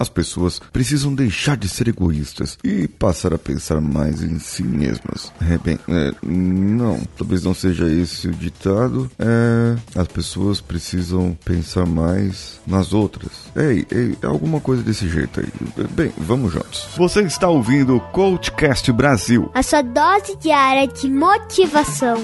As pessoas precisam deixar de ser egoístas e passar a pensar mais em si mesmas. É, bem, é, não, talvez não seja esse o ditado. É, as pessoas precisam pensar mais nas outras. Ei, ei, é alguma coisa desse jeito aí. Bem, vamos juntos. Você está ouvindo o Coachcast Brasil. A sua dose diária de motivação.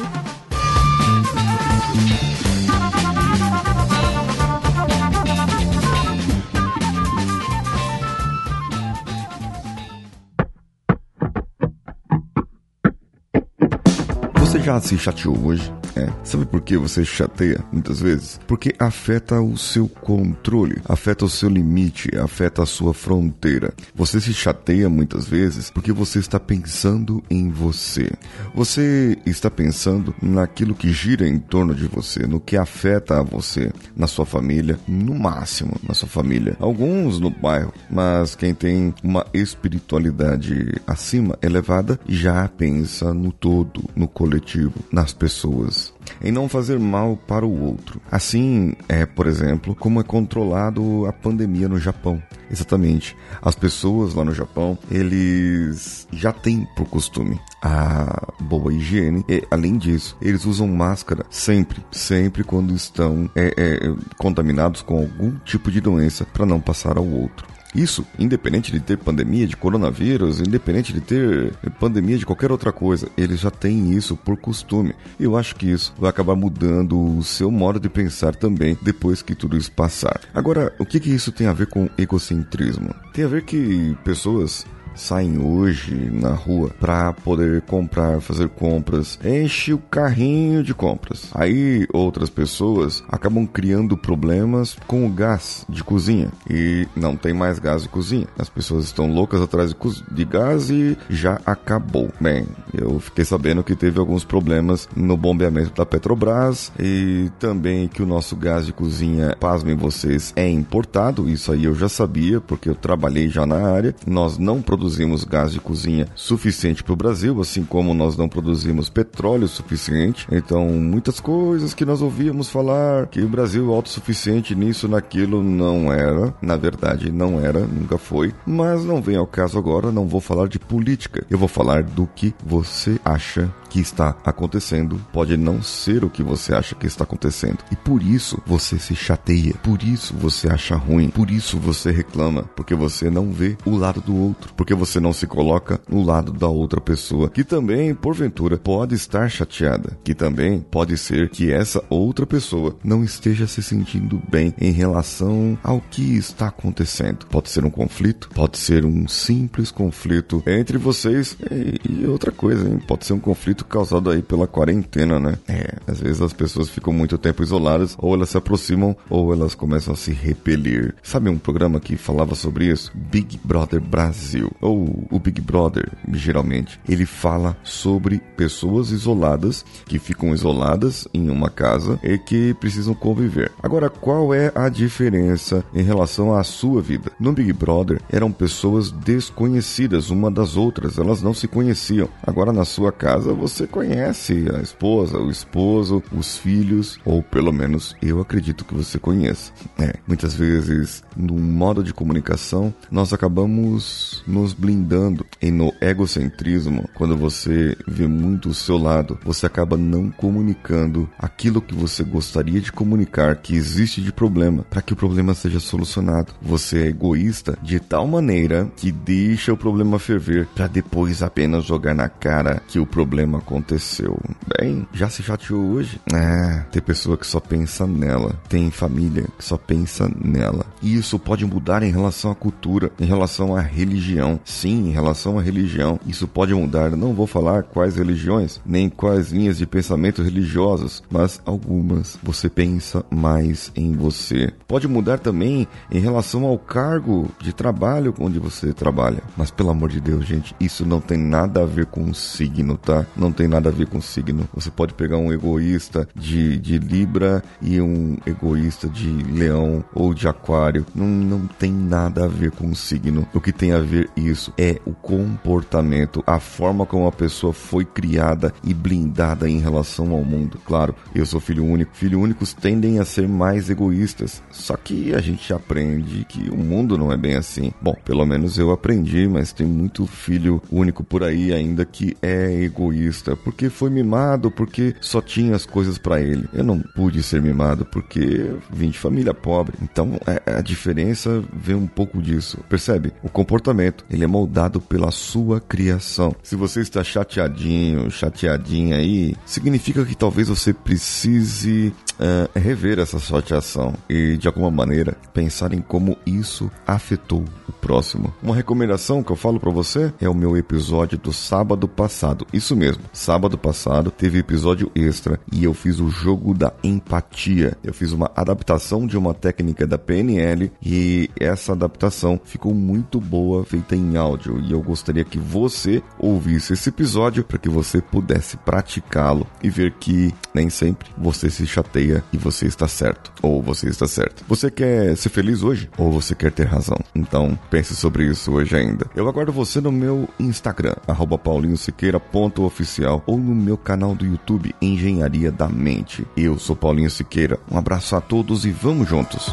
Sicherheitssicher Tschubusch É. Sabe por que você chateia muitas vezes? Porque afeta o seu controle, afeta o seu limite, afeta a sua fronteira. Você se chateia muitas vezes porque você está pensando em você. Você está pensando naquilo que gira em torno de você, no que afeta a você, na sua família, no máximo na sua família. Alguns no bairro, mas quem tem uma espiritualidade acima, elevada, já pensa no todo, no coletivo, nas pessoas em não fazer mal para o outro. Assim é, por exemplo, como é controlado a pandemia no Japão. Exatamente. As pessoas lá no Japão, eles já têm por costume a boa higiene e, além disso, eles usam máscara sempre, sempre quando estão é, é, contaminados com algum tipo de doença para não passar ao outro. Isso, independente de ter pandemia de coronavírus, independente de ter pandemia de qualquer outra coisa, eles já têm isso por costume. Eu acho que isso vai acabar mudando o seu modo de pensar também depois que tudo isso passar. Agora, o que, que isso tem a ver com egocentrismo? Tem a ver que pessoas saem hoje na rua para poder comprar, fazer compras, enche o carrinho de compras. Aí outras pessoas acabam criando problemas com o gás de cozinha e não tem mais gás de cozinha. As pessoas estão loucas atrás de, de gás e já acabou. Bem, eu fiquei sabendo que teve alguns problemas no bombeamento da Petrobras e também que o nosso gás de cozinha, pasmem vocês, é importado. Isso aí eu já sabia porque eu trabalhei já na área. Nós não produzimos gás de cozinha suficiente para o Brasil, assim como nós não produzimos petróleo suficiente. Então, muitas coisas que nós ouvíamos falar que o Brasil é autossuficiente nisso, naquilo, não era. Na verdade, não era, nunca foi. Mas não vem ao caso agora, não vou falar de política. Eu vou falar do que você acha que está acontecendo pode não ser o que você acha que está acontecendo. E por isso você se chateia, por isso você acha ruim, por isso você reclama, porque você não vê o lado do outro, porque você não se coloca no lado da outra pessoa, que também, porventura, pode estar chateada, que também pode ser que essa outra pessoa não esteja se sentindo bem em relação ao que está acontecendo. Pode ser um conflito, pode ser um simples conflito entre vocês e, outra coisa, hein? pode ser um conflito causado aí pela quarentena, né? É, às vezes as pessoas ficam muito tempo isoladas, ou elas se aproximam, ou elas começam a se repelir. Sabe um programa que falava sobre isso? Big Brother Brasil. Ou o Big Brother, geralmente. Ele fala sobre pessoas isoladas, que ficam isoladas em uma casa e que precisam conviver. Agora, qual é a diferença em relação à sua vida? No Big Brother, eram pessoas desconhecidas uma das outras, elas não se conheciam. Agora, na sua casa, você você conhece a esposa, o esposo, os filhos, ou pelo menos eu acredito que você conheça. É, muitas vezes, no modo de comunicação, nós acabamos nos blindando e no egocentrismo, quando você vê muito o seu lado, você acaba não comunicando aquilo que você gostaria de comunicar que existe de problema, para que o problema seja solucionado. Você é egoísta de tal maneira que deixa o problema ferver para depois apenas jogar na cara que o problema aconteceu. Bem, já se chateou hoje? É, tem pessoa que só pensa nela. Tem família que só pensa nela. E isso pode mudar em relação à cultura, em relação à religião. Sim, em relação à religião. Isso pode mudar. Não vou falar quais religiões, nem quais linhas de pensamento religiosos, mas algumas. Você pensa mais em você. Pode mudar também em relação ao cargo de trabalho onde você trabalha. Mas pelo amor de Deus, gente, isso não tem nada a ver com o signo, tá? Não não tem nada a ver com signo. Você pode pegar um egoísta de, de Libra e um egoísta de Leão ou de Aquário. Não, não tem nada a ver com signo. O que tem a ver isso é o comportamento, a forma como a pessoa foi criada e blindada em relação ao mundo. Claro, eu sou filho único. Filho únicos tendem a ser mais egoístas. Só que a gente aprende que o mundo não é bem assim. Bom, pelo menos eu aprendi, mas tem muito filho único por aí ainda que é egoísta, porque foi mimado, porque só tinha as coisas para ele. Eu não pude ser mimado porque vim de família pobre. Então é, a diferença vem um pouco disso. Percebe? O comportamento, ele é moldado pela sua criação. Se você está chateadinho, chateadinha aí, significa que talvez você precise uh, rever essa chateação e de alguma maneira pensar em como isso afetou o próximo. Uma recomendação que eu falo para você é o meu episódio do sábado passado. Isso mesmo, sábado passado teve episódio extra e eu fiz o jogo da empatia. Eu fiz uma adaptação de uma técnica da PNL e essa adaptação ficou muito boa, feita em áudio. E eu gostaria que você ouvisse esse episódio para que você pudesse praticá-lo e ver que nem sempre você se chateia e você está certo ou você está certo. Você quer ser feliz hoje ou você quer ter razão? Então pense sobre isso hoje ainda. Eu aguardo você no meu Instagram, paulinhosiqueira.oficial ou no meu canal do YouTube Engenharia da Mente. Eu sou Paulinho Siqueira. Um abraço a todos e vamos juntos.